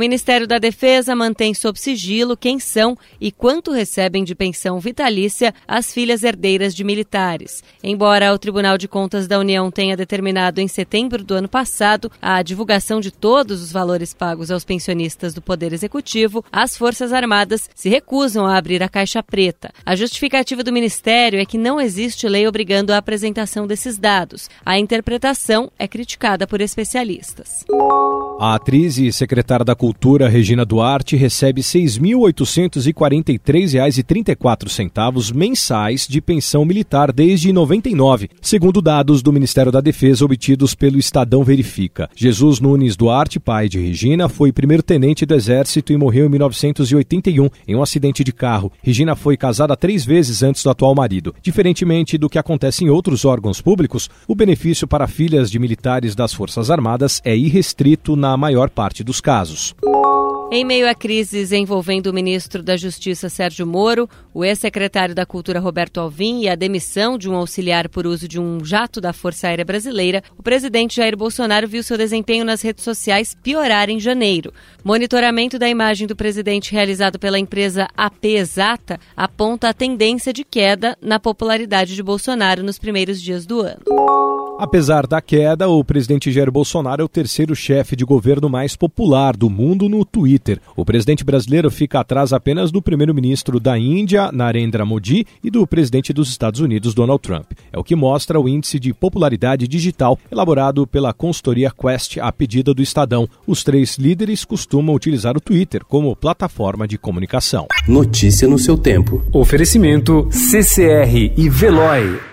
Ministério da Defesa mantém sob sigilo quem são e quanto recebem de pensão vitalícia as filhas herdeiras de militares. Embora o Tribunal de Contas da União tenha determinado em setembro do ano passado a divulgação de todos os valores pagos aos pensionistas do Poder Executivo, as Forças Armadas se recusam a abrir a caixa preta. A justificativa do Ministério é que não existe lei obrigando a apresentação desses dados. A interpretação é criticada por especialistas. A atriz e secretária da Cultura, Regina Duarte, recebe R$ 6.843,34 mensais de pensão militar desde 99, segundo dados do Ministério da Defesa obtidos pelo Estadão Verifica. Jesus Nunes Duarte, pai de Regina, foi primeiro-tenente do Exército e morreu em 1981 em um acidente de carro. Regina foi casada três vezes antes do atual marido. Diferentemente do que acontece em outros órgãos públicos, o benefício para filhas de militares das Forças Armadas é irrestrito na maior parte dos casos. Em meio a crises envolvendo o ministro da Justiça Sérgio Moro, o ex-secretário da Cultura Roberto Alvim e a demissão de um auxiliar por uso de um jato da Força Aérea Brasileira, o presidente Jair Bolsonaro viu seu desempenho nas redes sociais piorar em janeiro. Monitoramento da imagem do presidente realizado pela empresa AP Exata aponta a tendência de queda na popularidade de Bolsonaro nos primeiros dias do ano. Apesar da queda, o presidente Jair Bolsonaro é o terceiro chefe de governo mais popular do mundo no Twitter. O presidente brasileiro fica atrás apenas do primeiro-ministro da Índia, Narendra Modi, e do presidente dos Estados Unidos, Donald Trump. É o que mostra o índice de popularidade digital elaborado pela consultoria Quest a pedida do Estadão. Os três líderes costumam utilizar o Twitter como plataforma de comunicação. Notícia no seu tempo. Oferecimento CCR e Veloy.